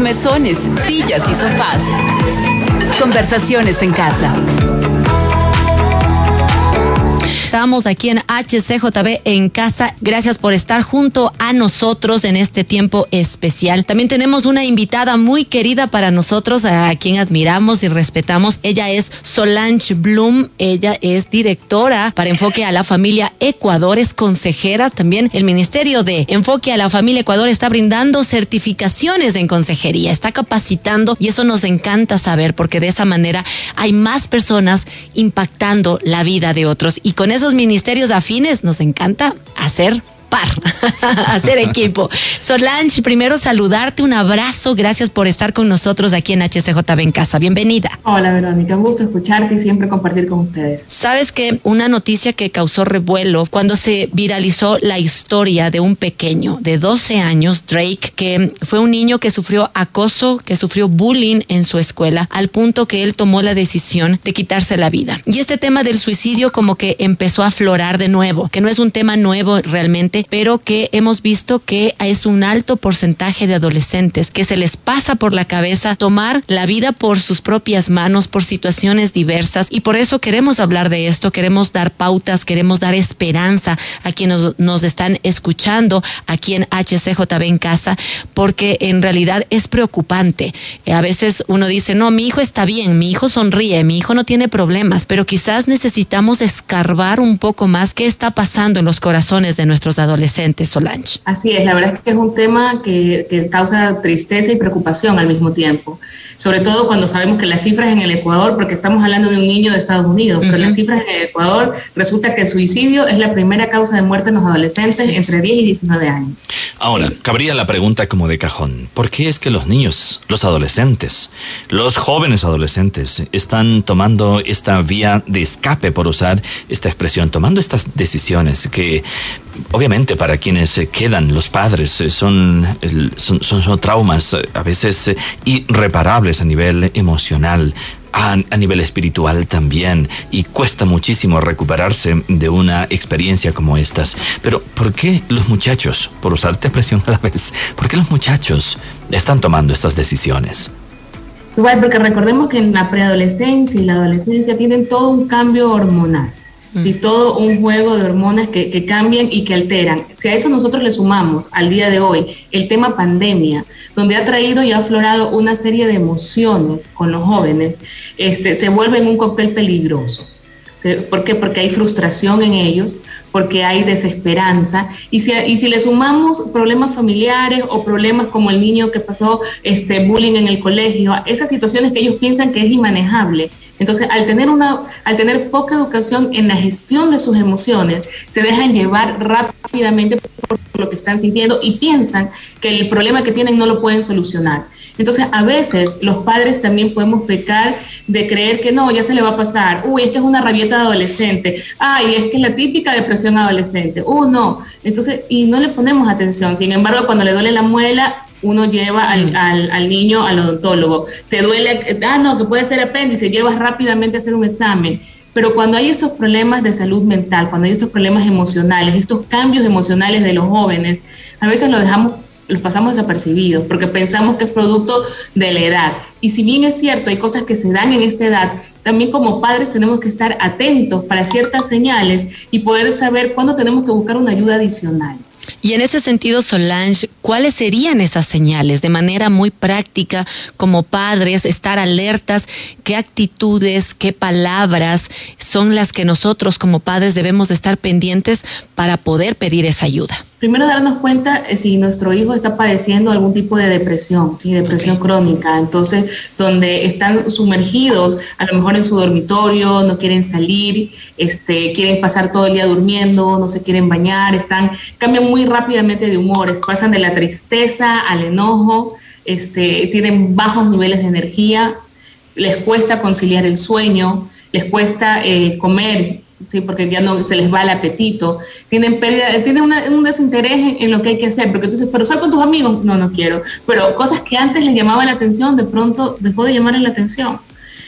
Mesones, sillas y sofás. Conversaciones en casa. Estamos aquí en HCJB en casa. Gracias por estar junto a nosotros en este tiempo especial. También tenemos una invitada muy querida para nosotros, a quien admiramos y respetamos. Ella es Solange Bloom. Ella es directora para Enfoque a la Familia Ecuador, es consejera. También el Ministerio de Enfoque a la Familia Ecuador está brindando certificaciones en consejería, está capacitando y eso nos encanta saber porque de esa manera hay más personas impactando la vida de otros. Y con eso ministerios afines nos encanta hacer hacer equipo. Solange, primero saludarte, un abrazo, gracias por esestar con nosotros aquí en HCJB en casa. Bienvenida. Hola Verónica, un gusto escucharte y siempre compartir con ustedes. Sabes que una noticia que causó revuelo cuando se viralizó la historia de un pequeño de 12 años, Drake, que fue un niño que sufrió acoso, que sufrió bullying en su escuela, al punto que él tomó la decisión de quitarse la vida. Y este tema del suicidio como que empezó a aflorar de nuevo, que no es un tema nuevo realmente, pero que hemos visto que es un alto porcentaje de adolescentes que se les pasa por la cabeza tomar la vida por sus propias manos, por situaciones diversas. Y por eso queremos hablar de esto, queremos dar pautas, queremos dar esperanza a quienes nos, están escuchando aquí en HCJB en casa, porque en realidad es preocupante. A veces uno dice, no, mi hijo está bien, mi hijo sonríe, mi hijo no tiene problemas, pero quizás necesitamos escarbar un poco más qué está pasando en los corazones de nuestros adolescentes adolescentes, Solange. Así es, la verdad es que es un tema que, que causa tristeza y preocupación al mismo tiempo, sobre todo cuando sabemos que las cifras en el Ecuador, porque estamos hablando de un niño de Estados Unidos, pero las cifras en el Ecuador resulta que el suicidio es la primera causa de muerte en los adolescentes entre 10 y 19 años. Ahora, cabría la pregunta como de cajón, ¿por qué es que los niños, los adolescentes, los jóvenes adolescentes están tomando esta vía de escape, por usar esta expresión, tomando estas decisiones que obviamente para quienes se quedan los padres eh, son, son, son, traumas eh, a veces eh, irreparables a nivel emocional, a, nivel espiritual también y cuesta muchísimo recuperarse de una experiencia como estas. Pero ¿por qué los muchachos, por usarte presión a la vez, por qué los muchachos están tomando estas decisiones? porque recordemos que en la preadolescencia y la adolescencia tienen todo un cambio hormonal. Si todo un juego de hormonas que, que, cambian y que alteran. Si a eso nosotros le sumamos al día de hoy el tema pandemia, donde ha traído y ha aflorado una serie de emociones con los jóvenes, este, se vuelve un cóctel peligroso. ¿Por qué? Porque hay frustración en ellos, porque hay desesperanza. Y si, y si le sumamos problemas familiares o problemas como el niño que pasó este, bullying en el colegio, esas situaciones que ellos piensan que es inmanejable. Entonces, al tener, una, al tener poca educación en la gestión de sus emociones, se dejan llevar rápidamente por lo que están sintiendo y piensan que el problema que tienen no lo pueden solucionar. Entonces, a veces los padres también podemos pecar de creer que no, ya se le va a pasar, uy, es que es una rabieta de adolescente, ay, es que es la típica depresión adolescente, uh, no. Entonces, y no le ponemos atención. Sin embargo, cuando le duele la muela, uno lleva al, mm. al, al, niño al odontólogo. Te duele, ah, no, que puede ser apéndice, llevas rápidamente a hacer un examen. Pero cuando hay estos problemas de salud mental, cuando hay estos problemas emocionales, estos cambios emocionales de los jóvenes, a veces lo dejamos los pasamos desapercibidos porque pensamos que es producto de la edad. Y si bien es cierto, hay cosas que se dan en esta edad, también como padres tenemos que estar atentos para ciertas señales y poder saber cuándo tenemos que buscar una ayuda adicional. Y en ese sentido, Solange, ¿cuáles serían esas señales de manera muy práctica como padres, estar alertas? ¿Qué actitudes, qué palabras son las que nosotros como padres debemos de estar pendientes para poder pedir esa ayuda? Primero darnos cuenta eh, si nuestro hijo está padeciendo algún tipo de depresión, ¿sí? depresión crónica, entonces donde están sumergidos a lo mejor en su dormitorio, no quieren salir, este, quieren pasar todo el día durmiendo, no se quieren bañar, están, cambian muy rápidamente de humores, pasan de la tristeza al enojo, este, tienen bajos niveles de energía, les cuesta conciliar el sueño, les cuesta eh, comer sí, porque ya no se les va el apetito, tienen pérdida, tienen un desinterés en, lo que hay que hacer, porque entonces, pero sal con tus amigos, no, no quiero, pero cosas que antes les llamaban la atención, de pronto dejó de llamarles la atención.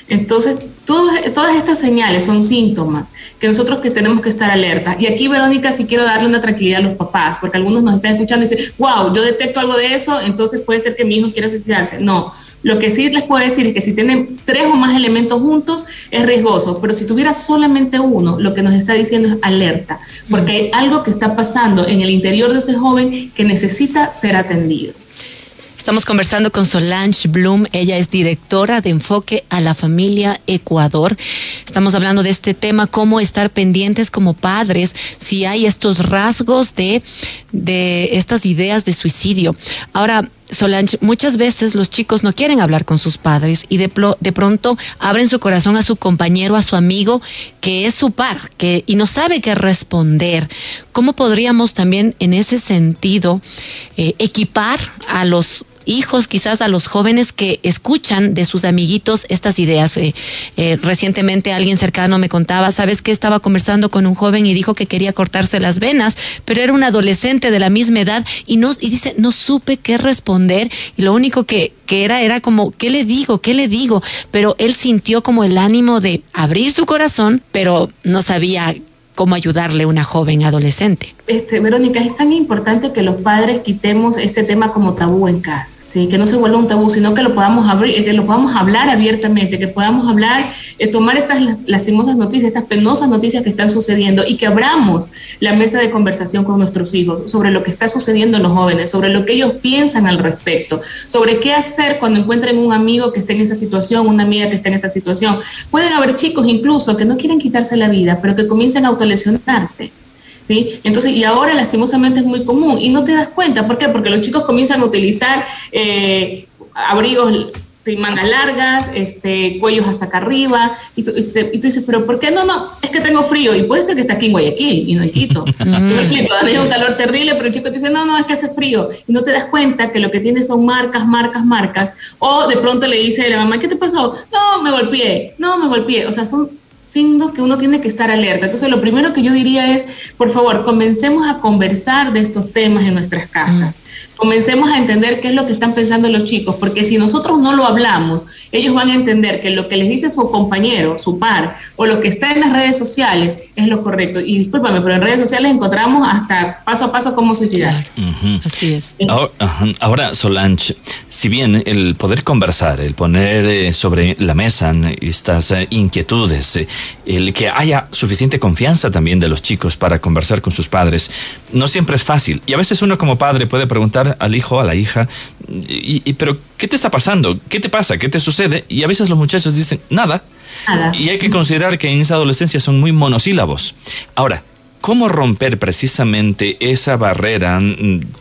Entonces, todas estas señales son síntomas que nosotros que tenemos que estar alerta. Y aquí, Verónica, sí quiero darle una tranquilidad a los papás, porque algunos nos están escuchando y dicen, wow, yo detecto algo de eso, entonces puede ser que mi hijo quiera suicidarse. No, lo que sí les puedo decir es que si tienen tres o más elementos juntos es riesgoso, pero si tuviera solamente uno, lo que nos está diciendo es alerta, porque hay algo que está pasando en el interior de ese joven que necesita ser atendido. Estamos conversando con Solange Bloom. Ella es directora de Enfoque a la Familia Ecuador. Estamos hablando de este tema, cómo estar pendientes como padres si hay estos rasgos de, de estas ideas de suicidio. Ahora, Solange, muchas veces los chicos no quieren hablar con sus padres y de, pronto abren su corazón a su compañero, a su amigo, que es su par, que, y no sabe qué responder. ¿Cómo podríamos también en ese sentido eh, equipar a los hijos, quizás a los jóvenes que escuchan de sus amiguitos estas ideas. Eh, eh, recientemente alguien cercano me contaba, ¿sabes qué? Estaba conversando con un joven y dijo que quería cortarse las venas, pero era un adolescente de la misma edad y, no, y dice, no supe qué responder y lo único que, que era era como, ¿qué le digo? ¿Qué le digo? Pero él sintió como el ánimo de abrir su corazón, pero no sabía cómo ayudarle a una joven adolescente. Este, Verónica, es tan importante que los padres quitemos este tema como tabú en casa que no se vuelva un tabú, sino que lo podamos abrir, que lo podamos hablar abiertamente, que podamos hablar, eh, tomar estas lastimosas noticias, estas penosas noticias que están sucediendo y que abramos la mesa de conversación con nuestros hijos sobre lo que está sucediendo en los jóvenes, sobre lo que ellos piensan al respecto, sobre qué hacer cuando encuentren un amigo que esté en esa situación, una amiga que esté en esa situación. Pueden haber chicos incluso que no quieren quitarse la vida, pero que comiencen a autolesionarse. ¿Sí? Entonces, y ahora lastimosamente es muy común y no te das cuenta. ¿Por qué? Porque los chicos comienzan a utilizar eh, abrigos mangas largas, este, cuellos hasta acá arriba, y tú, este, y tú, dices, pero ¿por qué no? No, es que tengo frío, y puede ser que está aquí en Guayaquil y no en Quito. Hay un calor terrible, pero el chico te dice, no, no, es que hace frío, y no te das cuenta que lo que tiene son marcas, marcas, marcas, o de pronto le dice a la mamá, ¿qué te pasó? No, me golpeé, no, me golpeé, o sea, son que uno tiene que estar alerta. Entonces, lo primero que yo diría es, por favor, comencemos a conversar de estos temas en nuestras casas. Comencemos a entender qué es lo que están pensando los chicos, porque si nosotros no lo hablamos, ellos van a entender que lo que les dice su compañero, su par, o lo que está en las redes sociales es lo correcto. Y discúlpame, pero en redes sociales encontramos hasta paso a paso cómo suicidar. Así es. Ahora, Solange, si bien el poder conversar, el poner eh, sobre la mesa estas eh, inquietudes, eh, el que haya suficiente confianza también de los chicos para conversar con sus padres, no siempre es fácil. Y a veces uno como padre puede preguntar al hijo, a la hija, y, pero ¿qué te está pasando? ¿Qué te pasa? ¿Qué te sucede? Y a veces los muchachos dicen, nada. nada. Y hay que considerar que en esa adolescencia son muy monosílabos. Ahora, ¿Cómo romper precisamente esa barrera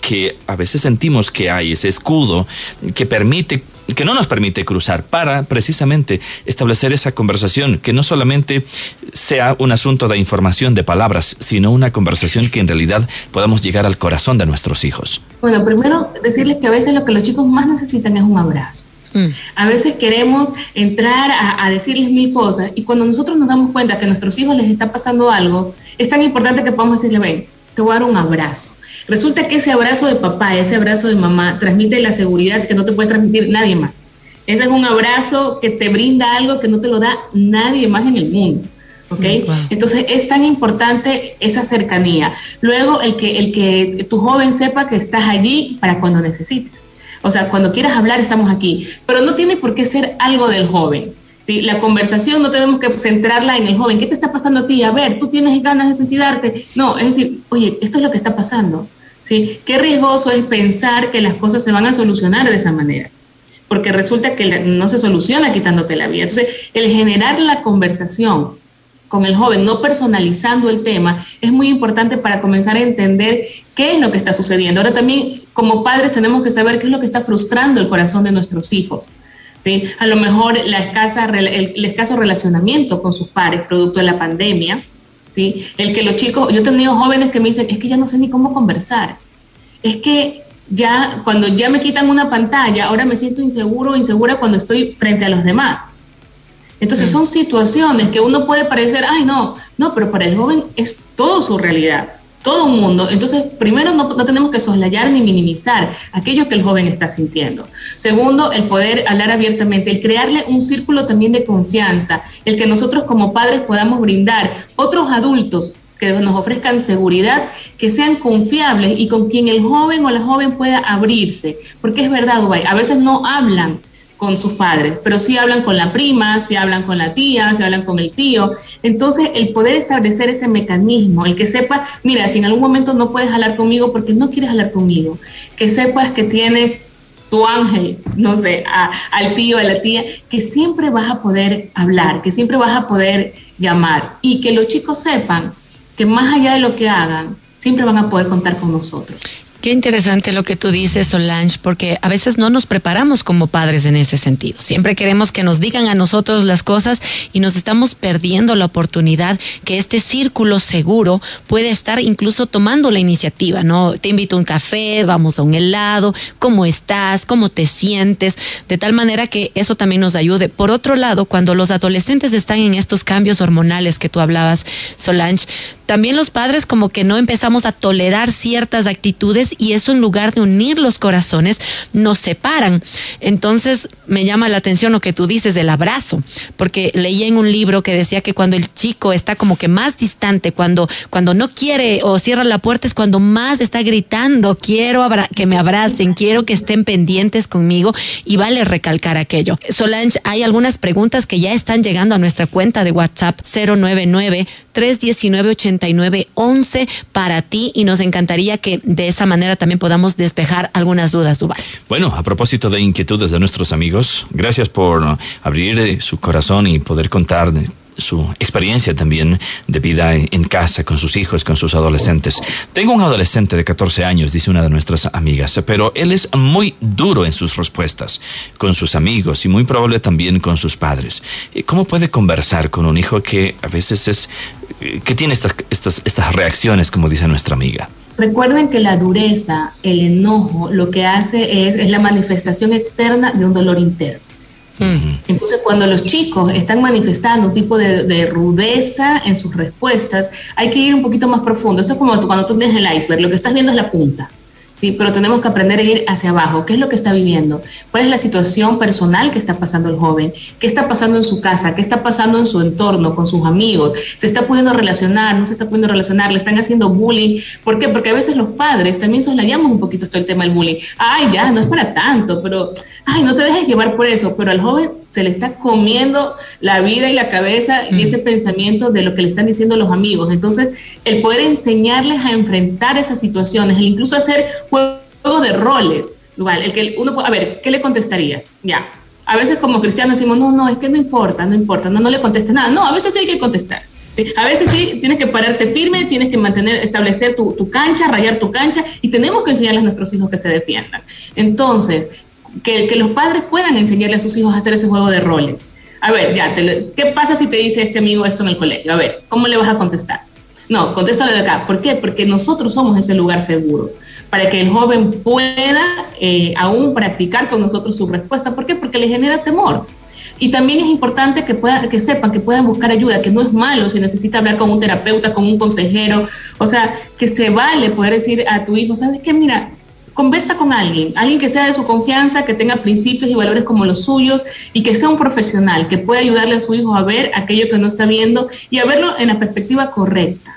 que a veces sentimos que hay, ese escudo que permite que no nos permite cruzar para precisamente establecer esa conversación que no solamente sea un asunto de información de palabras, sino una conversación que en realidad podamos llegar al corazón de nuestros hijos. Bueno, primero decirles que a veces lo que los chicos más necesitan es un abrazo. Mm. A veces queremos entrar a, decirles mil cosas y cuando nosotros nos damos cuenta que a nuestros hijos les está pasando algo, es tan importante que podamos decirle, ven, te voy a dar un abrazo. Resulta que ese abrazo de papá, ese abrazo de mamá, transmite la seguridad que no te puede transmitir nadie más. Ese es un abrazo que te brinda algo que no te lo da nadie más en el mundo. ¿ok? Entonces es tan importante esa cercanía. Luego el que, el que tu joven sepa que estás allí para cuando necesites. O sea, cuando quieras hablar, estamos aquí. Pero no tiene por qué ser algo del joven. ¿Sí? La conversación no tenemos que centrarla en el joven. ¿Qué te está pasando a ti? A ver, tú tienes ganas de suicidarte. No, es decir, oye, esto es lo que está pasando. ¿sí? Qué riesgoso es pensar que las cosas se van a solucionar de esa manera. Porque resulta que no se soluciona quitándote la vida. Entonces, el generar la conversación con el joven, no personalizando el tema, es muy importante para comenzar a entender qué es lo que está sucediendo. Ahora también, como padres, tenemos que saber qué es lo que está frustrando el corazón de nuestros hijos. ¿Sí? A lo mejor la escasa, el, escaso relacionamiento con sus pares, producto de la pandemia. ¿sí? El que los chicos, yo he tenido jóvenes que me dicen, es que ya no sé ni cómo conversar. Es que ya cuando ya me quitan una pantalla, ahora me siento inseguro o insegura cuando estoy frente a los demás. Entonces son situaciones que uno puede parecer, ay no, no, pero para el joven es todo su realidad. Todo un mundo. Entonces, primero, no, no, tenemos que soslayar ni minimizar aquello que el joven está sintiendo. Segundo, el poder hablar abiertamente, el crearle un círculo también de confianza, el que nosotros como padres podamos brindar otros adultos que nos ofrezcan seguridad, que sean confiables y con quien el joven o la joven pueda abrirse. Porque es verdad, Dubái, a veces no hablan con sus padres, pero sí hablan con la prima, sí hablan con la tía, sí hablan con el tío. Entonces, el poder establecer ese mecanismo, el que sepa, mira, si en algún momento no puedes hablar conmigo porque no quieres hablar conmigo, que sepas que tienes tu ángel, no sé, al tío, a la tía, que siempre vas a poder hablar, que siempre vas a poder llamar y que los chicos sepan que más allá de lo que hagan, siempre van a poder contar con nosotros. Qué interesante lo que tú dices, Solange, porque a veces no nos preparamos como padres en ese sentido. Siempre queremos que nos digan a nosotros las cosas y nos estamos perdiendo la oportunidad que este círculo seguro puede estar incluso tomando la iniciativa, ¿no? Te invito a un café, vamos a un helado, ¿cómo estás? ¿Cómo te sientes? De tal manera que eso también nos ayude. Por otro lado, cuando los adolescentes están en estos cambios hormonales que tú hablabas, Solange, también los padres como que no empezamos a tolerar ciertas actitudes y eso en lugar de unir los corazones nos separan. Entonces me llama la atención lo que tú dices del abrazo, porque leí en un libro que decía que cuando el chico está como que más distante, cuando, cuando no quiere o cierra la puerta es cuando más está gritando, quiero que me abracen, quiero que estén pendientes conmigo y vale recalcar aquello. Solange, hay algunas preguntas que ya están llegando a nuestra cuenta de WhatsApp 099 319 8911 para ti y nos encantaría que de esa manera también podamos despejar algunas dudas, Duval. Bueno, a propósito de inquietudes de nuestros amigos, gracias por abrir eh, su corazón y poder contar su experiencia también de vida en casa con sus hijos, con sus adolescentes. Tengo un adolescente de 14 años, dice una de nuestras amigas, pero él es muy duro en sus respuestas con sus amigos y muy probable también con sus padres. ¿Cómo puede conversar con un hijo que a veces es que tiene estas, estas, estas reacciones, como dice nuestra amiga? Recuerden que la dureza, el enojo, lo que hace es, es la manifestación externa de un dolor interno. Entonces, cuando los chicos están manifestando un tipo de, rudeza en sus respuestas, hay que ir un poquito más profundo. Esto es como cuando tú ves el iceberg, lo que estás viendo es la punta. ¿Sí? Pero tenemos que aprender a ir hacia abajo. ¿Qué es lo que está viviendo? ¿Cuál es la situación personal que está pasando el joven? ¿Qué está pasando en su casa? ¿Qué está pasando en su entorno, con sus amigos? ¿Se está pudiendo relacionar? ¿No se está pudiendo relacionar? ¿Le están haciendo bullying? ¿Por qué? Porque a veces los padres también soslayamos un poquito esto el tema del bullying. Ay, ya, no es para tanto, pero, ay, no te dejes llevar por eso. Pero al joven se le está comiendo la vida y la cabeza y ese pensamiento de lo que le están diciendo los amigos. Entonces, el poder enseñarles a enfrentar esas situaciones, el incluso hacer juego de roles. Igual, el que uno, a ver, ¿qué le contestarías? Ya. A veces como cristianos decimos, no, no, es que no importa, no importa, no, no le contestes nada. No, a veces sí hay que contestar. ¿sí? A veces sí tienes que pararte firme, tienes que mantener, establecer tu, tu cancha, rayar tu cancha y tenemos que enseñarles a nuestros hijos que se defiendan. Entonces, que, los padres puedan enseñarle a sus hijos a hacer ese juego de roles. A ver, ya, ¿qué pasa si te dice este amigo esto en el colegio? A ver, ¿cómo le vas a contestar? No, contéstale de acá. ¿Por qué? Porque nosotros somos ese lugar seguro para que el joven pueda eh, aún practicar con nosotros su respuesta. ¿Por qué? Porque le genera temor. Y también es importante que, pueda, que sepan que puedan buscar ayuda, que no es malo si necesita hablar con un terapeuta, con un consejero, o sea, que se vale poder decir a tu hijo, ¿sabes qué? Mira, conversa con alguien, alguien que sea de su confianza, que tenga principios y valores como los suyos y que sea un profesional, que pueda ayudarle a su hijo a ver aquello que no está viendo y a verlo en la perspectiva correcta.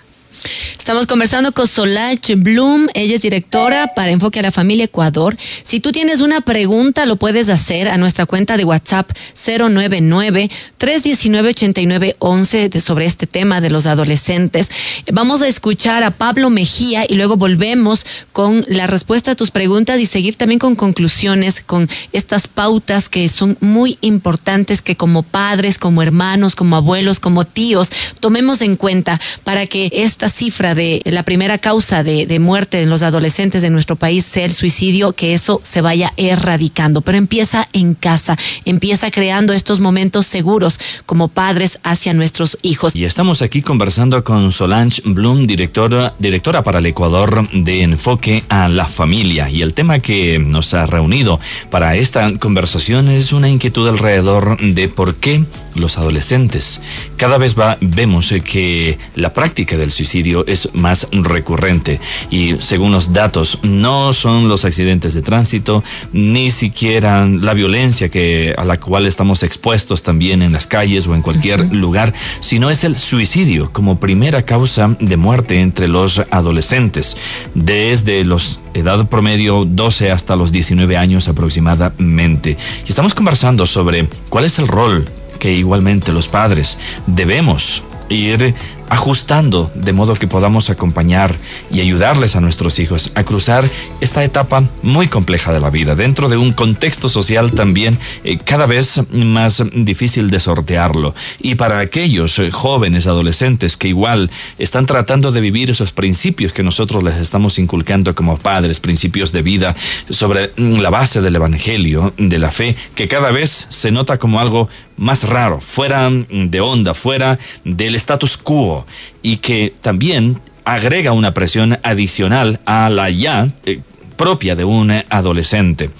Estamos conversando con Solange Bloom, ella es directora para Enfoque a la Familia Ecuador. Si tú tienes una pregunta, lo puedes hacer a nuestra cuenta de WhatsApp 099-319-8911 sobre este tema de los adolescentes. Vamos a escuchar a Pablo Mejía y luego volvemos con la respuesta a tus preguntas y seguir también con conclusiones, con estas pautas que son muy importantes que como padres, como hermanos, como abuelos, como tíos, tomemos en cuenta para que esta cifra de la primera causa de, muerte en los adolescentes de nuestro país sea el suicidio, que eso se vaya erradicando. Pero empieza en casa, empieza creando estos momentos seguros como padres hacia nuestros hijos. Y estamos aquí conversando con Solange Bloom, directora, directora para el Ecuador de Enfoque a la Familia. Y el tema que nos ha reunido para esta conversación es una inquietud alrededor de por qué los adolescentes cada vez va, vemos que la práctica del suicidio suicidio es más recurrente y según los datos no son los accidentes de tránsito ni siquiera la violencia que a la cual estamos expuestos también en las calles o en cualquier lugar, sino es el suicidio como primera causa de muerte entre los adolescentes desde los edad promedio 12 hasta los 19 años aproximadamente. Y estamos conversando sobre cuál es el rol que igualmente los padres debemos ir ajustando de modo que podamos acompañar y ayudarles a nuestros hijos a cruzar esta etapa muy compleja de la vida, dentro de un contexto social también eh, cada vez más difícil de sortearlo. Y para aquellos eh, jóvenes, adolescentes que igual están tratando de vivir esos principios que nosotros les estamos inculcando como padres, principios de vida sobre mm, la base del Evangelio, de la fe, que cada vez se nota como algo más raro, fuera mm, de onda, fuera del status quo y que también agrega una presión adicional a la ya eh, propia de un adolescente.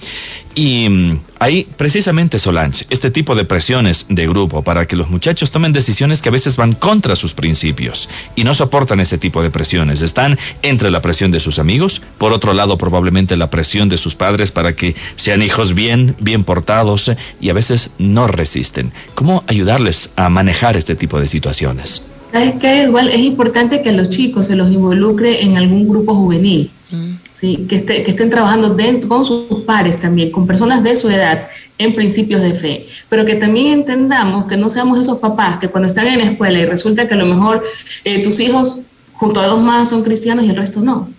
Y mm, hay precisamente Solange, este tipo de presiones de grupo para que los muchachos tomen decisiones que a veces van contra sus principios y no soportan ese tipo de presiones. Están entre la presión de sus amigos, por otro lado probablemente la presión de sus padres para que sean hijos bien, bien portados y a veces no resisten. ¿Cómo ayudarles a manejar este tipo de situaciones? ¿Sabes qué? Igual es importante que los chicos se los involucre en algún grupo juvenil, mm. ¿sí? que, esté, que estén trabajando dentro, con sus pares también, con personas de su edad, en principios de fe, pero que también entendamos que no seamos esos papás que cuando están en la escuela y resulta que a lo mejor eh, tus hijos junto a dos más son cristianos y el resto no.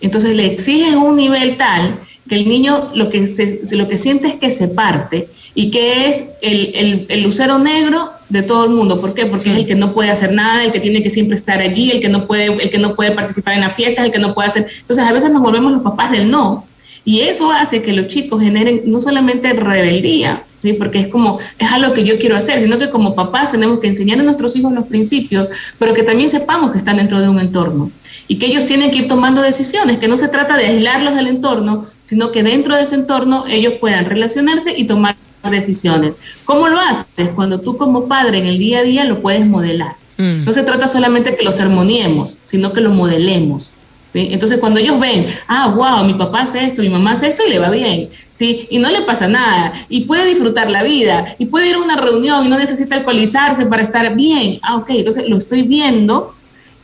Entonces le exigen un nivel tal que el niño lo que, se, lo que siente es que se parte y que es el, el, el lucero negro de todo el mundo. ¿Por qué? Porque es el que no puede hacer nada, el que tiene que siempre estar allí, el que no puede, el que no puede participar en las fiestas, el que no puede hacer. Entonces a veces nos volvemos los papás del no. Y eso hace que los chicos generen no solamente rebeldía, ¿sí? porque es como, es algo que yo quiero hacer, sino que como papás tenemos que enseñar a nuestros hijos los principios, pero que también sepamos que están dentro de un entorno y que ellos tienen que ir tomando decisiones, que no se trata de aislarlos del entorno, sino que dentro de ese entorno ellos puedan relacionarse y tomar decisiones. ¿Cómo lo haces? Cuando tú como padre en el día a día lo puedes modelar. Mm. No se trata solamente que lo sermoniemos, sino que lo modelemos. Entonces, cuando ellos ven, ah, wow, mi papá hace esto, mi mamá hace esto y le va bien, ¿sí? Y no le pasa nada, y puede disfrutar la vida, y puede ir a una reunión y no necesita alcoholizarse para estar bien. Ah, ok, entonces lo estoy viendo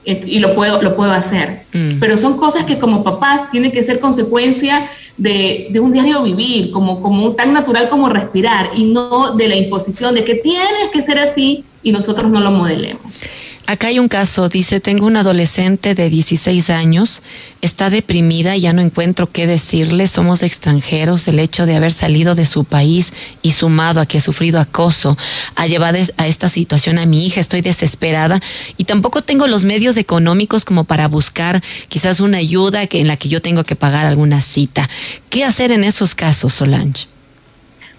y lo puedo, lo puedo hacer. Mm. Pero son cosas que como papás tienen que ser consecuencia de, de, un diario vivir, como, como tan natural como respirar, y no de la imposición de que tienes que ser así y nosotros no lo modelemos. Acá hay un caso, dice, tengo una adolescente de 16 años, está deprimida, ya no encuentro qué decirle, somos extranjeros, el hecho de haber salido de su país y sumado a que ha sufrido acoso ha llevado a esta situación a mi hija, estoy desesperada y tampoco tengo los medios económicos como para buscar quizás una ayuda que, en la que yo tengo que pagar alguna cita. ¿Qué hacer en esos casos, Solange?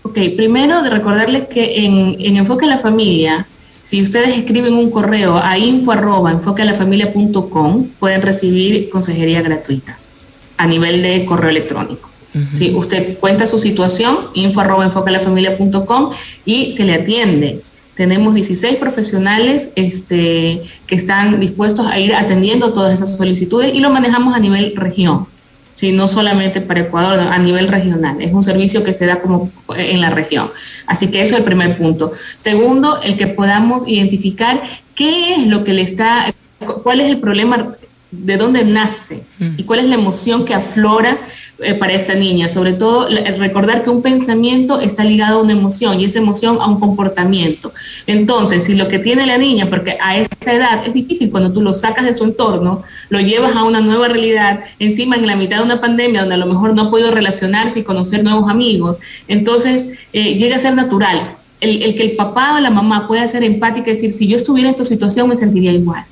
Ok, primero de recordarles que en, en Enfoque a la Familia, si ustedes escriben un correo a info arroba pueden recibir consejería gratuita a nivel de correo electrónico. Si usted cuenta su situación, info arroba y se le atiende. Tenemos 16 profesionales este, que están dispuestos a ir atendiendo todas esas solicitudes y lo manejamos a nivel región. ¿Sí? no solamente para Ecuador, a nivel regional. Es un servicio que se da como en la región. Así que eso es el primer punto. Segundo, el que podamos identificar qué es lo que le está, cuál es el problema de dónde nace mm. y cuál es la emoción que aflora eh, para esta niña. Sobre todo, recordar que un pensamiento está ligado a una emoción y esa emoción a un comportamiento. Entonces, si lo que tiene la niña, porque a esa edad es difícil cuando tú lo sacas de su entorno, lo llevas a una nueva realidad, encima en la mitad de una pandemia donde a lo mejor no ha podido relacionarse y conocer nuevos amigos, entonces eh, llega a ser natural. El, el que el papá o la mamá pueda ser empática y decir, si yo estuviera en esta situación me sentiría igual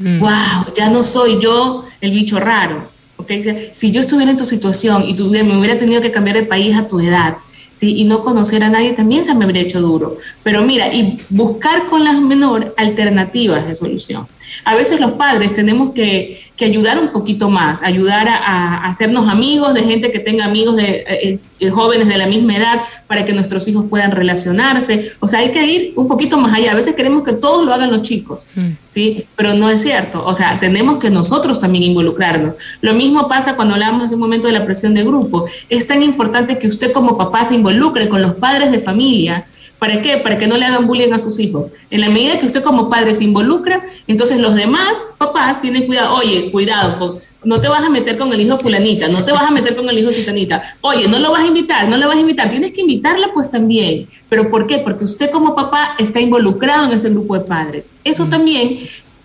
Wow, mm. ya no soy yo el bicho raro. ¿Okay? Si yo estuviera en tu situación y tuviera, me hubiera tenido que cambiar de país a tu edad, ¿sí? y no conocer a nadie también se me habría hecho duro. Pero mira, y buscar con las menores alternativas de solución. A veces los padres tenemos que, ayudar un poquito más, ayudar a, hacernos amigos de gente que tenga amigos de eh, eh, jóvenes de la misma edad para que nuestros hijos puedan relacionarse. O sea, hay que ir un poquito más allá. A veces queremos que todos lo hagan los chicos, mm. ¿sí? Pero no es cierto. O sea, tenemos que nosotros también involucrarnos. Lo mismo pasa cuando hablamos hace un momento de la presión de grupo. Es tan importante que usted como papá se involucre con los padres de familia ¿Para qué? Para que no le hagan bullying a sus hijos. En la medida que usted como padre se involucra, entonces los demás papás tienen cuidado. Oye, cuidado, no te vas a meter con el hijo fulanita, no te vas a meter con el hijo sutanita. Oye, no lo vas a invitar, no lo vas a invitar. Tienes que invitarla pues también. ¿Pero por qué? Porque usted como papá está involucrado en ese grupo de padres. Eso mm. también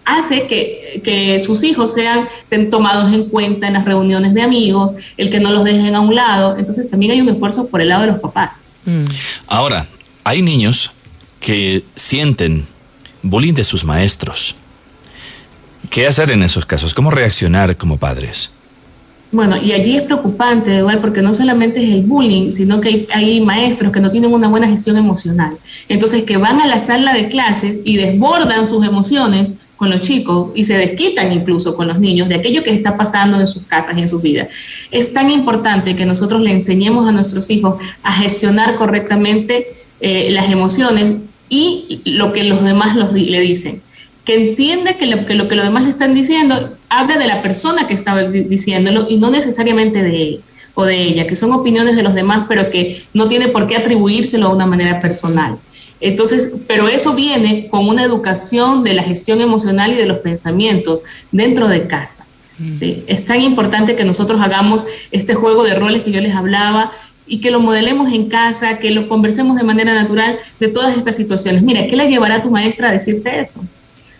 hace que, sus hijos sean tomados en cuenta en las reuniones de amigos, el que no los dejen a un lado. Entonces también hay un esfuerzo por el lado de los papás. Mm. Ahora, hay niños que sienten bullying de sus maestros. ¿Qué hacer en esos casos? ¿Cómo reaccionar como padres? Bueno, y allí es preocupante, igual, porque no solamente es el bullying, sino que hay, hay, maestros que no tienen una buena gestión emocional. Entonces, que van a la sala de clases y desbordan sus emociones con los chicos y se desquitan incluso con los niños de aquello que está pasando en sus casas y en sus vidas. Es tan importante que nosotros le enseñemos a nuestros hijos a gestionar correctamente eh, las emociones y lo que los demás los, le dicen. Que entiende que lo, que lo que los demás le están diciendo habla de la persona que estaba diciéndolo y no necesariamente de él o de ella, que son opiniones de los demás, pero que no tiene por qué atribuírselo a una manera personal. Entonces, pero eso viene con una educación de la gestión emocional y de los pensamientos dentro de casa. Mm. Es tan importante que nosotros hagamos este juego de roles que yo les hablaba, y que lo modelemos en casa, que lo conversemos de manera natural de todas estas situaciones. Mira, ¿qué le llevará a tu maestra a decirte eso?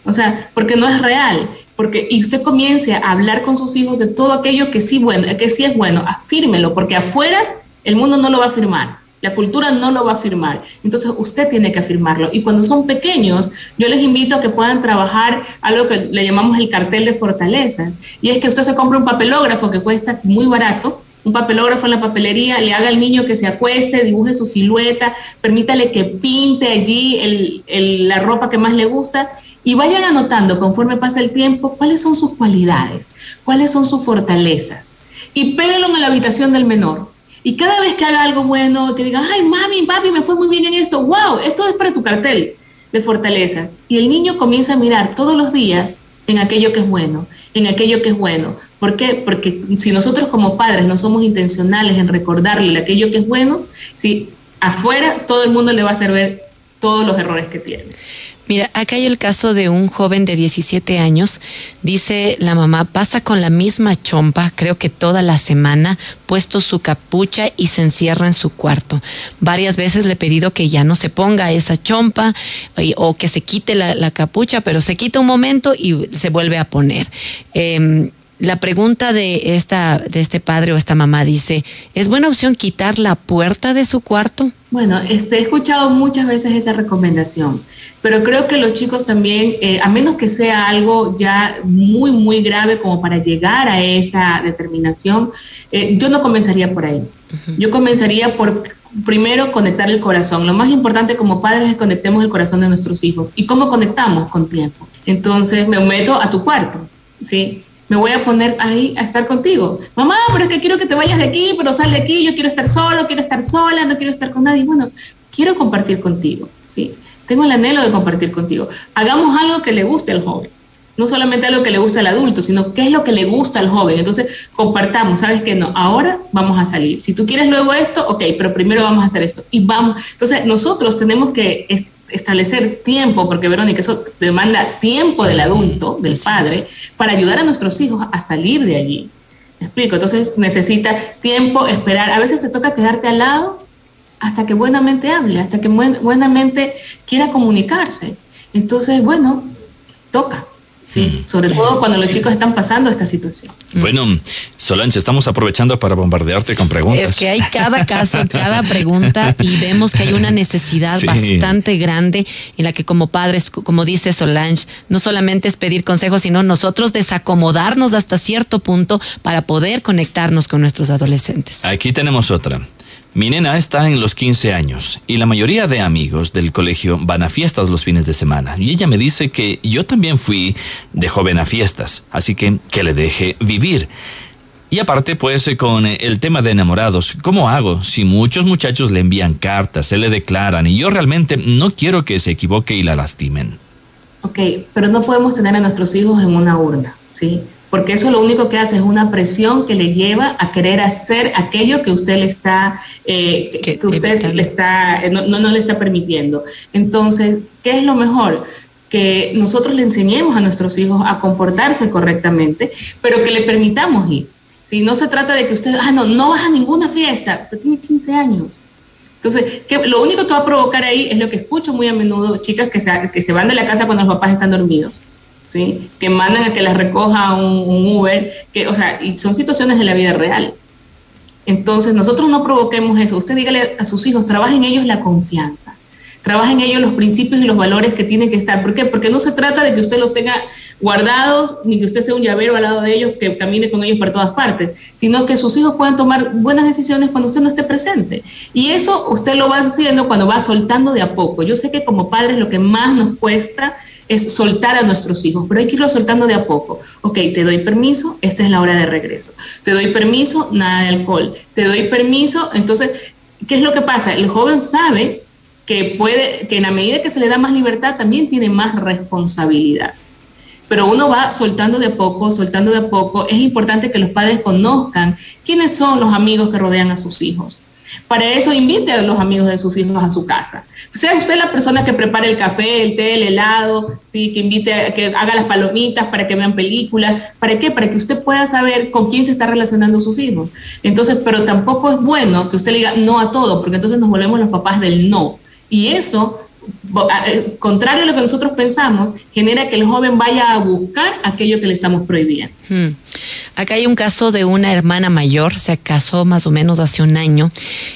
O sea, porque no es real, porque y usted comience a hablar con sus hijos de todo aquello que sí bueno, que sí es bueno, afírmelo, porque afuera el mundo no lo va a afirmar. La cultura no lo va a afirmar. Entonces usted tiene que afirmarlo. Y cuando son pequeños, yo les invito a que puedan trabajar algo que le llamamos el cartel de fortaleza. Y es que usted se compre un papelógrafo que cuesta muy barato, un papelógrafo en la papelería, le haga al niño que se acueste, dibuje su silueta, permítale que pinte allí la ropa que más le gusta y vayan anotando conforme pasa el tiempo cuáles son sus cualidades, cuáles son sus fortalezas. Y péguelo en la habitación del menor. Y cada vez que haga algo bueno, que diga, ay, mami, papi, me fue muy bien en esto, wow, esto es para tu cartel de fortalezas. Y el niño comienza a mirar todos los días en aquello que es bueno, en aquello que es bueno. ¿Por qué? Porque si nosotros como padres no somos intencionales en recordarle aquello que es bueno, si afuera todo el mundo le va a hacer ver todos los errores que tiene. Mira, acá hay el caso de un joven de 17 años. Dice la mamá, pasa con la misma chompa, creo que toda la semana, puesto su capucha y se encierra en su cuarto. Varias veces le he pedido que ya no se ponga esa chompa o que se quite la, capucha, pero se quita un momento y se vuelve a poner. Em, la pregunta de esta de este padre o esta mamá dice, ¿es buena opción quitar la puerta de su cuarto? Bueno, este, he escuchado muchas veces esa recomendación, pero creo que los chicos también, eh, a menos que sea algo ya muy, muy grave como para llegar a esa determinación, eh, yo no comenzaría por ahí. Yo comenzaría por primero conectar el corazón. Lo más importante como padres es conectemos el corazón de nuestros hijos. ¿Y cómo conectamos? Con tiempo. Entonces me meto a tu cuarto, ¿sí? Me voy a poner ahí a estar contigo. Mamá, pero es que quiero que te vayas de aquí, pero sal de aquí, yo quiero estar solo, quiero estar sola, no quiero estar con nadie. Bueno, quiero compartir contigo, ¿sí? Tengo el anhelo de compartir contigo. Hagamos algo que le guste al joven. No solamente algo que le gusta al adulto, sino qué es lo que le gusta al joven. Entonces, compartamos, ¿sabes qué? No, ahora vamos a salir. Si tú quieres luego esto, ok, pero primero vamos a hacer esto. Y vamos. Entonces, nosotros tenemos que establecer tiempo, porque Verónica, eso demanda tiempo del adulto, del padre, para ayudar a nuestros hijos a salir de allí. ¿Me explico? Entonces necesita tiempo, esperar. A veces te toca quedarte al lado hasta que buenamente hable, hasta que buenamente quiera comunicarse. Entonces, bueno, toca. Sí, sobre todo cuando los chicos están pasando esta situación. Bueno, Solange, estamos aprovechando para bombardearte con preguntas. Es que hay cada caso, cada pregunta y vemos que hay una necesidad bastante grande en la que como padres, como dice Solange, no solamente es pedir consejos, sino nosotros desacomodarnos hasta cierto punto para poder conectarnos con nuestros adolescentes. Aquí tenemos otra. Mi nena está en los 15 años y la mayoría de amigos del colegio van a fiestas los fines de semana. Y ella me dice que yo también fui de joven a fiestas, así que que le deje vivir. Y aparte, pues, con el tema de enamorados, ¿cómo hago si muchos muchachos le envían cartas, se le declaran y yo realmente no quiero que se equivoque y la lastimen? Ok, pero no podemos tener a nuestros hijos en una urna, ¿sí? Porque eso lo único que hace es una presión que le lleva a querer hacer aquello que usted le está, eh, que, usted le está, eh, no, no, le está permitiendo. Entonces, ¿qué es lo mejor? Que nosotros le enseñemos a nuestros hijos a comportarse correctamente, pero que le permitamos ir. Si no se trata de que usted, ah, no, no vas a ninguna fiesta, pero tiene 15 años. Entonces, que lo único que va a provocar ahí es lo que escucho muy a menudo, chicas que se, que se van de la casa cuando los papás están dormidos que mandan a que las recoja un, Uber, que, o sea, y son situaciones de la vida real. Entonces, nosotros no provoquemos eso. Usted dígale a sus hijos, trabajen en ellos la confianza, trabajen en ellos los principios y los valores que tienen que estar. ¿Por qué? Porque no se trata de que usted los tenga guardados, ni que usted sea un llavero al lado de ellos, que camine con ellos por todas partes, sino que sus hijos puedan tomar buenas decisiones cuando usted no esté presente. Y eso usted lo va haciendo cuando va soltando de a poco. Yo sé que como padres lo que más nos cuesta es soltar a nuestros hijos, pero hay que irlo soltando de a poco. Ok, te doy permiso, esta es la hora de regreso. Te doy permiso, nada de alcohol. Te doy permiso, entonces, ¿qué es lo que pasa? El joven sabe que puede, que en la medida que se le da más libertad, también tiene más responsabilidad. Pero uno va soltando de poco, soltando de poco. Es importante que los padres conozcan quiénes son los amigos que rodean a sus hijos para eso invite a los amigos de sus hijos a su casa. Sea usted la persona que prepare el café, el té, el helado, ¿sí? que invite, a, que haga las palomitas para que vean películas. ¿Para qué? Para que usted pueda saber con quién se está relacionando sus hijos. Entonces, pero tampoco es bueno que usted le diga no a todo, porque entonces nos volvemos los papás del no. Y eso contrario a lo que nosotros pensamos, genera que el joven vaya a buscar aquello que le estamos prohibiendo. Hmm. Acá hay un caso de una hermana mayor, se casó más o menos hace un año,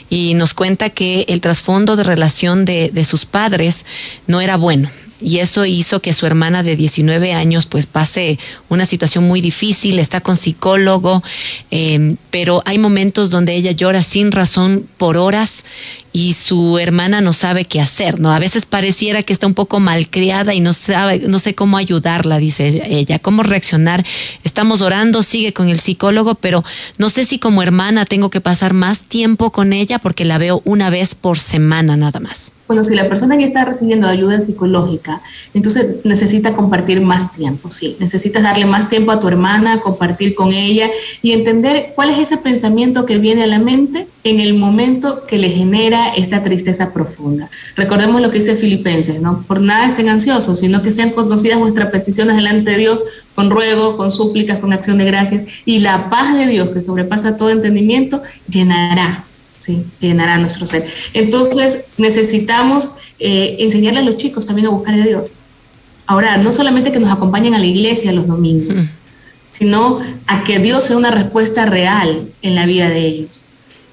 y nos cuenta que el trasfondo de relación de, sus padres no era bueno y eso hizo que su hermana de 19 años pues pase una situación muy difícil, está con psicólogo, em, pero hay momentos donde ella llora sin razón por horas y su hermana no sabe qué hacer, ¿no? A veces pareciera que está un poco malcriada y no sabe, no sé cómo ayudarla, dice ella, cómo reaccionar. Estamos orando, sigue con el psicólogo, pero no sé si como hermana tengo que pasar más tiempo con ella porque la veo una vez por semana nada más. Bueno, si la persona ya está recibiendo ayuda psicológica, entonces necesita compartir más tiempo, sí. Necesitas darle más tiempo a tu hermana, compartir con ella y entender cuál es ese pensamiento que viene a la mente en el momento que le genera esta tristeza profunda. Recordemos lo que dice Filipenses, ¿no? Por nada estén ansiosos, sino que sean conocidas vuestras peticiones delante de Dios con ruego, con súplicas, con acción de gracias, y la paz de Dios que sobrepasa todo entendimiento llenará Sí, llenará nuestro ser. Entonces necesitamos eh, enseñarle a los chicos también a buscar a Dios. Ahora, no solamente que nos acompañen a la iglesia los domingos, mm. sino a que Dios sea una respuesta real en la vida de ellos.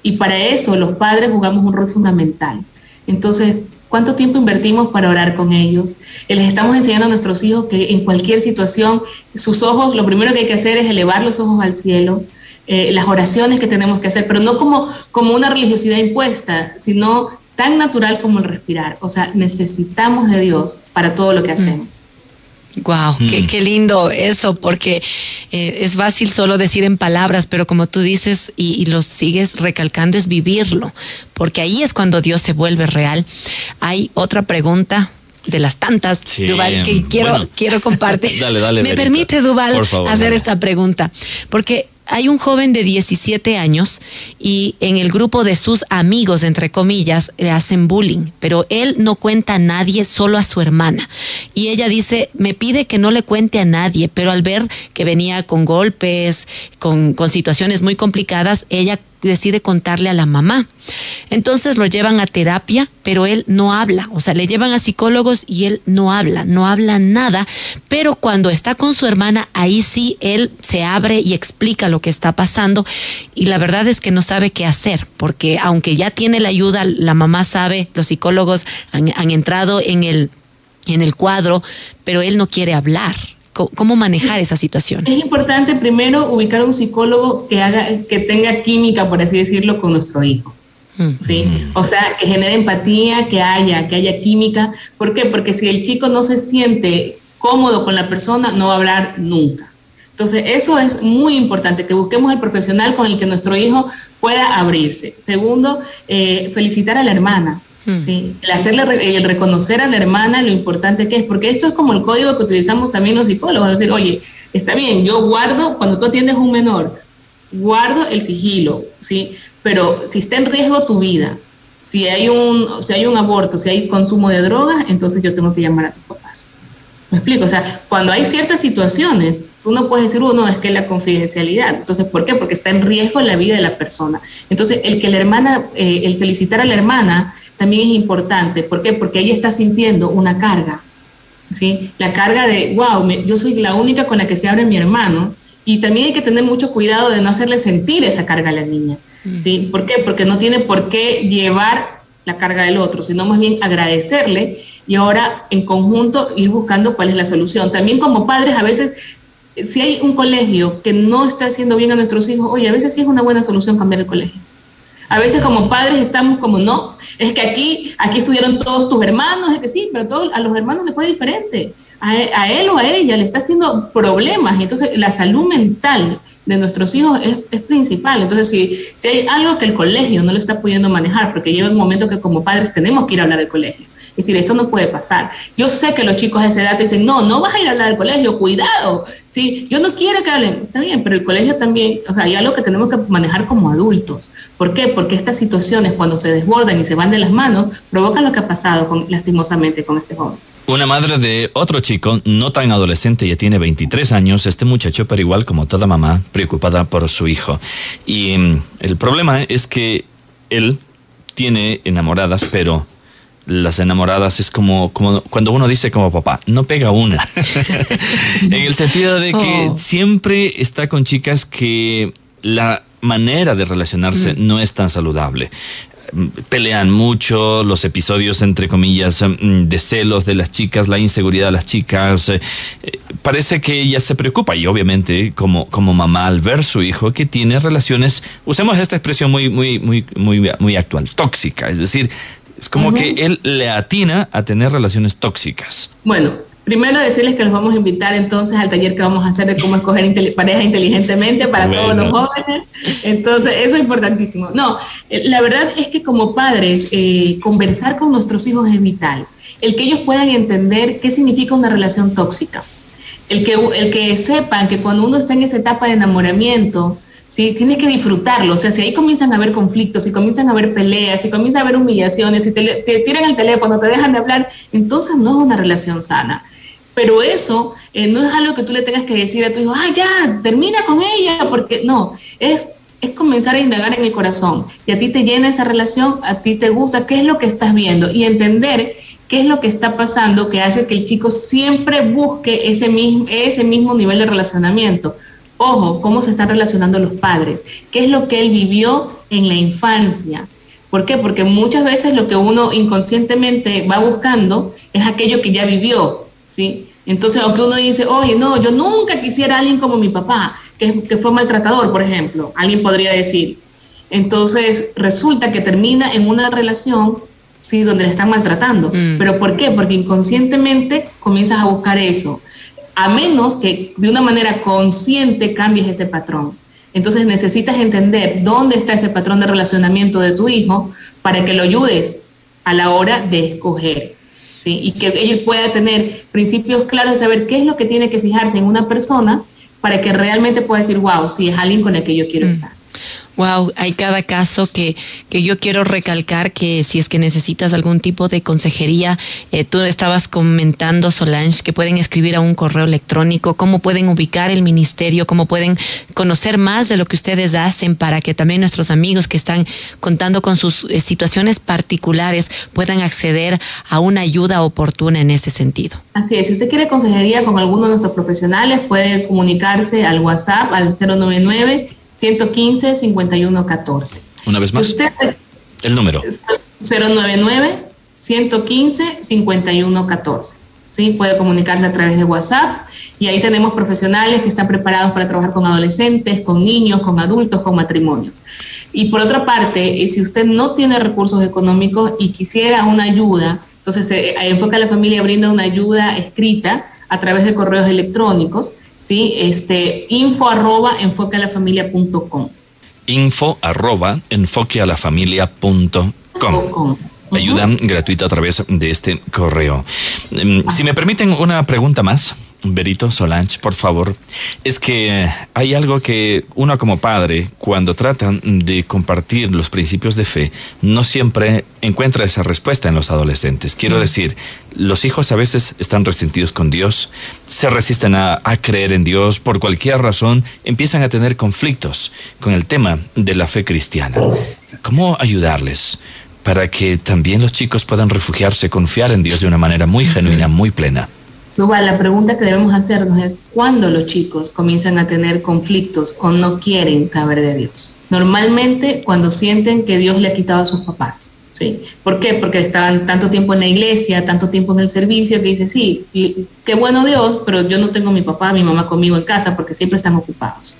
Y para eso los padres jugamos un rol fundamental. Entonces, ¿cuánto tiempo invertimos para orar con ellos? Les estamos enseñando a nuestros hijos que en cualquier situación, sus ojos, lo primero que hay que hacer es elevar los ojos al cielo, eh, las oraciones que tenemos que hacer, pero no como, como una religiosidad impuesta, sino tan natural como el respirar. O sea, necesitamos de Dios para todo lo que mm. hacemos. Wow, mm. qué, lindo eso, porque eh, es fácil solo decir en palabras, pero como tú dices y, lo sigues recalcando, es vivirlo, porque ahí es cuando Dios se vuelve real. Hay otra pregunta de las tantas, Duval, que quiero, quiero compartir. dale, dale, Me permite, Duval, hacer esta pregunta, porque hay un joven de 17 años y en el grupo de sus amigos, entre comillas, le hacen bullying, pero él no cuenta a nadie, solo a su hermana. Y ella dice, me pide que no le cuente a nadie, pero al ver que venía con golpes, con, con situaciones muy complicadas, ella decide contarle a la mamá. Entonces lo llevan a terapia, pero él no habla, o sea, le llevan a psicólogos y él no habla, no habla nada, pero cuando está con su hermana, ahí sí él se abre y explica lo que está pasando y la verdad es que no sabe qué hacer, porque aunque ya tiene la ayuda, la mamá sabe, los psicólogos han, han entrado en el, en el cuadro, pero él no quiere hablar. ¿Cómo manejar esa situación? Es importante primero ubicar a un psicólogo que haga, que tenga química, por así decirlo, con nuestro hijo. ¿sí? O sea, que genere empatía, que haya, que haya química. ¿Por qué? Porque si el chico no se siente cómodo con la persona, no va a hablar nunca. Entonces, eso es muy importante, que busquemos al profesional con el que nuestro hijo pueda abrirse. Segundo, eh, felicitar a la hermana. ¿Sí? El, hacerle, el reconocer a la hermana lo importante que es, porque esto es como el código que utilizamos también los psicólogos, decir, oye, está bien, yo guardo, cuando tú atiendes un menor, guardo el sigilo, ¿sí? Pero si está en riesgo tu vida, si hay un, si hay un aborto, si hay consumo de drogas, entonces yo tengo que llamar a tus papás. ¿Me explico? O sea, cuando hay ciertas situaciones, tú no puedes decir, uno, es que la confidencialidad. Entonces, ¿por qué? Porque está en riesgo la vida de la persona. Entonces, el que la hermana, eh, el felicitar a la hermana también es importante. ¿Por qué? Porque ella está sintiendo una carga. ¿sí? La carga de, wow, yo soy la única con la que se abre mi hermano. Y también hay que tener mucho cuidado de no hacerle sentir esa carga a la niña. Mm. ¿sí? ¿Por qué? Porque no tiene por qué llevar la carga del otro, sino más bien agradecerle y ahora en conjunto ir buscando cuál es la solución. También como padres a veces si hay un colegio que no está haciendo bien a nuestros hijos, oye, a veces sí es una buena solución cambiar el colegio. A veces como padres estamos como, no, es que aquí, aquí estudiaron todos tus hermanos, es que sí, pero todo, a los hermanos les fue diferente. A, a, él o a ella le está haciendo problemas. Entonces la salud mental de nuestros hijos es, es, principal. Entonces, si, si hay algo que el colegio no lo está pudiendo manejar, porque llega un momento que como padres tenemos que ir a hablar al colegio es decir, esto no puede pasar. Yo sé que los chicos de esa edad dicen, no, no vas a ir a hablar al colegio, cuidado. Sí, yo no quiero que hablen. Está bien, pero el colegio también, o sea, hay algo que tenemos que manejar como adultos. ¿Por qué? Porque estas situaciones, cuando se desbordan y se van de las manos, provocan lo que ha pasado con, lastimosamente con este joven. Una madre de otro chico, no tan adolescente, ya tiene 23 años, este muchacho, pero igual como toda mamá, preocupada por su hijo. Y mm, el problema es que él tiene enamoradas, pero las enamoradas es como, como cuando uno dice como papá, no pega una. en el sentido de que oh. siempre está con chicas que la manera de relacionarse mm. no es tan saludable pelean mucho, los episodios entre comillas mm, de celos de las chicas, la inseguridad de las chicas. Eh, parece que ella se preocupa y obviamente como, como mamá al ver su hijo que tiene relaciones, usemos esta expresión muy, muy, muy, muy, muy actual, tóxica, es decir, es como que él le atina a tener relaciones tóxicas. Bueno, primero decirles que los vamos a invitar entonces al taller que vamos a hacer de cómo escoger pareja inteligentemente para todos los jóvenes. Entonces, eso es importantísimo. No, eh, la verdad es que como padres, eh, conversar con nuestros hijos es vital. El que ellos puedan entender qué significa una relación tóxica. El que, el que sepan que cuando uno está en esa etapa de enamoramiento, ¿sí? Tienes que disfrutarlo, o sea, si ahí comienzan a haber conflictos, si comienzan a haber peleas, si comienzan a haber humillaciones, si te, tiran el teléfono, te dejan de hablar, entonces no es una relación sana. Pero eso eh, no es algo que tú le tengas que decir a tu hijo, ah, ya, termina con ella, porque no, es, es comenzar a indagar en el corazón. Y a ti te llena esa relación, a ti te gusta, qué es lo que estás viendo y entender qué es lo que está pasando que hace que el chico siempre busque ese mismo, ese mismo nivel de relacionamiento Ojo, cómo se están relacionando los padres, qué es lo que él vivió en la infancia. ¿Por qué? Porque muchas veces lo que uno inconscientemente va buscando es aquello que ya vivió, ¿sí? Entonces, aunque uno dice, oye, no, yo nunca quisiera a alguien como mi papá, que, que fue maltratador, por ejemplo, alguien podría decir. Entonces, resulta que termina en una relación, ¿sí? Donde le están maltratando. Mm. ¿Pero por qué? Porque inconscientemente comienzas a buscar eso a menos que de una manera consciente cambies ese patrón. Entonces necesitas entender dónde está ese patrón de relacionamiento de tu hijo para que lo ayudes a la hora de escoger. ¿sí? Y que él pueda tener principios claros de saber qué es lo que tiene que fijarse en una persona para que realmente pueda decir, wow, si es alguien con el que yo quiero mm. estar. Wow, hay cada caso que, que yo quiero recalcar que si es que necesitas algún tipo de consejería, eh, tú estabas comentando, Solange, que pueden escribir a un correo electrónico, cómo pueden ubicar el ministerio, cómo pueden conocer más de lo que ustedes hacen para que también nuestros amigos que están contando con sus eh, situaciones particulares puedan acceder a una ayuda oportuna en ese sentido. Así es, si usted quiere consejería con alguno de nuestros profesionales, puede comunicarse al WhatsApp al 099 115 5114. Una vez más. Usted, el número. 099 115 5114. ¿sí? Puede comunicarse a través de WhatsApp y ahí tenemos profesionales que están preparados para trabajar con adolescentes, con niños, con adultos, con matrimonios. Y por otra parte, eh, si usted no tiene recursos económicos y quisiera una ayuda, entonces eh, Enfoca a la Familia brinda una ayuda escrita a través de correos electrónicos, ¿sí? Este, info arroba enfoquealafamilia.com. Info arroba enfoquealafamilia.com ayuda gratuita a través de este correo. Mm, si me permiten una pregunta más. Berito Solange, por favor. Es que hay algo que uno como padre, cuando tratan de compartir los principios de fe, no siempre encuentra esa respuesta en los adolescentes. Quiero decir, los hijos a veces están resentidos con Dios, se resisten a, a creer en Dios, por cualquier razón empiezan a tener conflictos con el tema de la fe cristiana. ¿Cómo ayudarles? para que también los chicos puedan refugiarse, confiar en Dios de una manera muy genuina, muy plena. No, la pregunta que debemos hacernos es cuándo los chicos comienzan a tener conflictos o no quieren saber de Dios. Normalmente cuando sienten que Dios le ha quitado a sus papás. ¿sí? ¿Por qué? Porque estaban tanto tiempo en la iglesia, tanto tiempo en el servicio, que dice, sí, qué bueno Dios, pero yo no tengo a mi papá, a mi mamá conmigo en casa porque siempre están ocupados.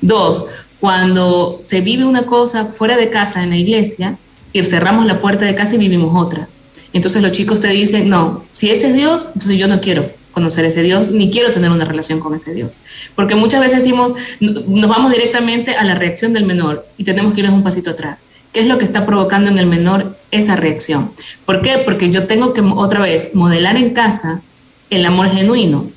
Dos, cuando se vive una cosa fuera de casa en la iglesia, y cerramos la puerta de casa y vivimos otra. Entonces los chicos te dicen, no, si ese es Dios, entonces yo no quiero conocer ese Dios, ni quiero tener una relación con ese Dios. Porque muchas veces decimos, nos vamos directamente a la reacción del menor y tenemos que irnos un pasito atrás. ¿Qué es lo que está provocando en el menor esa reacción? ¿Por qué? Porque yo tengo que otra vez modelar en casa el amor genuino.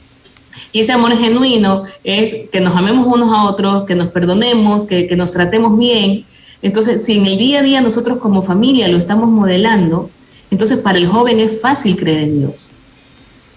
Y ese amor genuino es que nos amemos unos a otros, que nos perdonemos, que, que nos tratemos bien, entonces, si en el día a día nosotros como familia lo estamos modelando, entonces para el joven es fácil creer en Dios.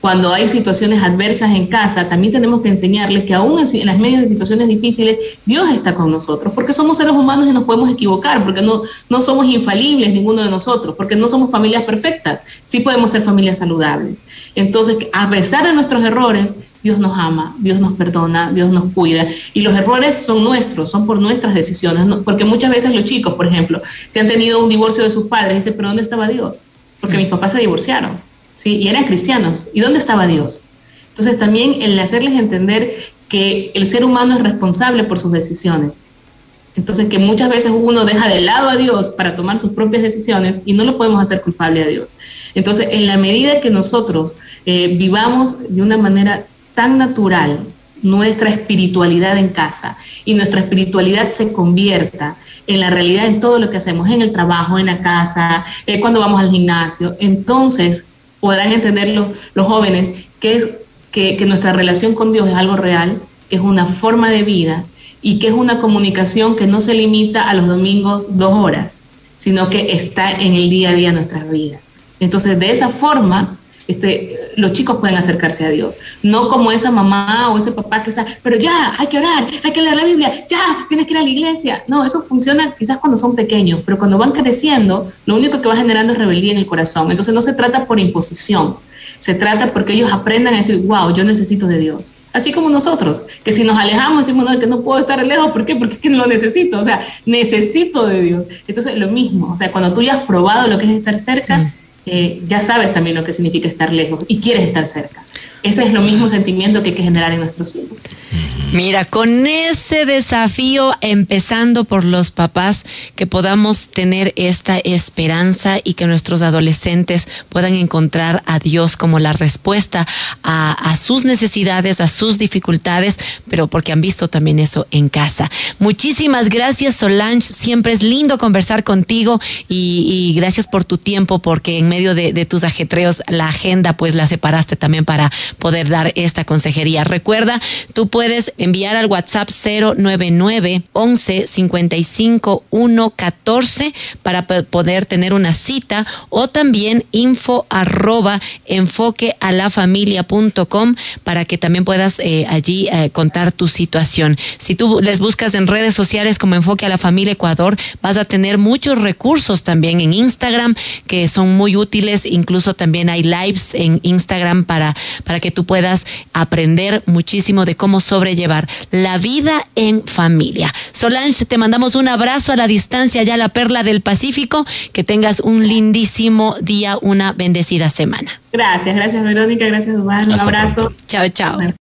Cuando hay situaciones adversas en casa, también tenemos que enseñarle que aún en las medias de situaciones difíciles, Dios está con nosotros, porque somos seres humanos y nos podemos equivocar, porque no, no somos infalibles ninguno de nosotros, porque no somos familias perfectas, sí podemos ser familias saludables. Entonces, a pesar de nuestros errores, Dios nos ama, Dios nos perdona, Dios nos cuida. Y los errores son nuestros, son por nuestras decisiones. Porque muchas veces los chicos, por ejemplo, se han tenido un divorcio de sus padres dicen, pero ¿dónde estaba Dios? Porque mis papás se divorciaron, ¿sí? Y eran cristianos. ¿Y dónde estaba Dios? Entonces también el hacerles entender que el ser humano es responsable por sus decisiones. Entonces que muchas veces uno deja de lado a Dios para tomar sus propias decisiones y no lo podemos hacer culpable a Dios. Entonces, en la medida que nosotros eh, vivamos de una manera tan natural nuestra espiritualidad en casa y nuestra espiritualidad se convierta en la realidad en todo lo que hacemos, en el trabajo, en la casa, eh, cuando vamos al gimnasio, entonces podrán entender los, los jóvenes que, es, que, que nuestra relación con Dios es algo real, que es una forma de vida y que es una comunicación que no se limita a los domingos dos horas, sino que está en el día a día de nuestras vidas. Entonces, de esa forma, este, los chicos pueden acercarse a Dios. No como esa mamá o ese papá que está, pero ya, hay que orar, hay que leer la Biblia, ya, tienes que ir a la iglesia. No, eso funciona quizás cuando son pequeños, pero cuando van creciendo, lo único que va generando es rebeldía en el corazón. Entonces no se trata por imposición, se trata porque ellos aprendan a decir, wow, yo necesito de Dios. Así como nosotros, que si nos alejamos decimos, no, que no puedo estar lejos, ¿por qué? Porque es que lo necesito, o sea, necesito de Dios. Entonces, lo mismo, o sea, cuando tú ya has probado lo que es estar cerca, mm. Eh, ya sabes también lo que significa estar lejos y quieres estar cerca. Ese es lo mismo sentimiento que hay que generar en nuestros hijos. Mira, con ese desafío, empezando por los papás, que podamos tener esta esperanza y que nuestros adolescentes puedan encontrar a Dios como la respuesta a, a sus necesidades, a sus dificultades, pero porque han visto también eso en casa. Muchísimas gracias, Solange. Siempre es lindo conversar contigo y, y gracias por tu tiempo, porque en medio de, de tus ajetreos, la agenda, pues la separaste también para poder dar esta consejería. Recuerda, tú puedes enviar al WhatsApp 099 11 55 114 para poder tener una cita o también info arroba enfoque a la familia.com para que también puedas eh, allí eh, contar tu situación. Si tú les buscas en redes sociales como Enfoque a la Familia Ecuador, vas a tener muchos recursos también en Instagram que son muy útiles, incluso también hay lives en Instagram para, para para que tú puedas aprender muchísimo de cómo sobrellevar la vida en familia. Solange, te mandamos un abrazo a la distancia, ya la perla del Pacífico. Que tengas un lindísimo día, una bendecida semana. Gracias, gracias Verónica, gracias Dubán. Un abrazo. Chao, chao.